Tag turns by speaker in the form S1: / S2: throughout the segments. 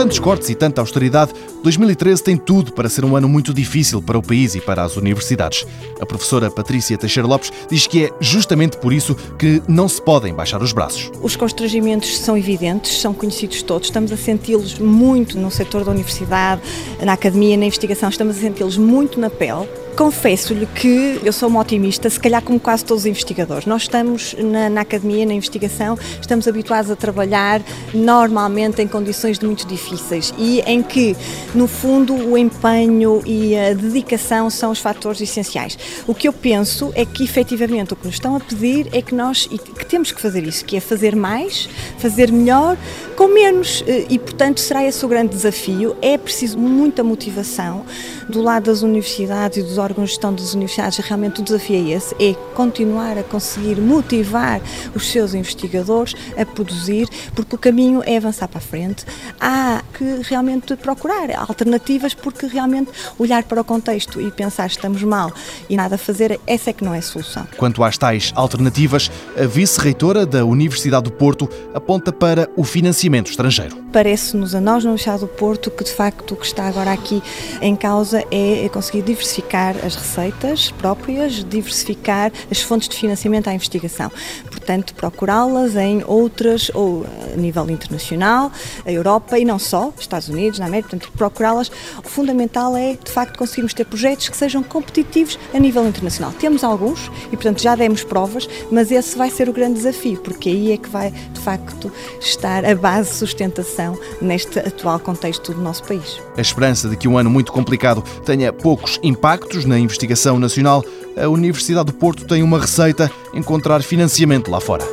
S1: tantos cortes e tanta austeridade, 2013 tem tudo para ser um ano muito difícil para o país e para as universidades. A professora Patrícia Teixeira Lopes diz que é justamente por isso que não se podem baixar os braços.
S2: Os constrangimentos são evidentes, são conhecidos todos, estamos a senti-los muito no setor da universidade, na academia, na investigação, estamos a senti-los muito na pele confesso-lhe que eu sou uma otimista, se calhar como quase todos os investigadores. Nós estamos na, na, academia, na investigação, estamos habituados a trabalhar normalmente em condições muito difíceis e em que, no fundo, o empenho e a dedicação são os fatores essenciais. O que eu penso é que, efetivamente, o que nos estão a pedir é que nós que temos que fazer isso, que é fazer mais, fazer melhor, com menos. E, portanto, será esse o grande desafio. É preciso muita motivação do lado das universidades e dos órgãos de gestão das universidades, realmente o desafio é esse, é continuar a conseguir motivar os seus investigadores a produzir, porque o caminho é avançar para a frente. Há que realmente procurar alternativas, porque realmente olhar para o contexto e pensar estamos mal e nada a fazer, essa é que não é a solução.
S1: Quanto às tais alternativas, a vice-reitora da Universidade do Porto aponta para o financiamento estrangeiro.
S2: Parece-nos a nós, na Universidade do Porto, que de facto o que está agora aqui em causa é conseguir diversificar as receitas próprias, diversificar as fontes de financiamento à investigação. Portanto, procurá-las em outras, ou a nível internacional, a Europa e não só, Estados Unidos, na América, portanto, procurá-las. O fundamental é, de facto, conseguirmos ter projetos que sejam competitivos a nível internacional. Temos alguns e, portanto, já demos provas, mas esse vai ser o grande desafio, porque aí é que vai, de facto, estar a base de sustentação neste atual contexto do nosso país.
S1: A esperança de que um ano muito complicado tenha poucos impactos na investigação nacional, a Universidade do Porto tem uma receita: encontrar financiamento lá fora.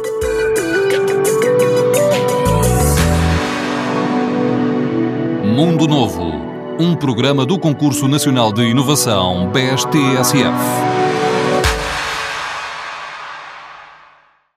S3: Mundo Novo, um programa do Concurso Nacional de Inovação BSTSF.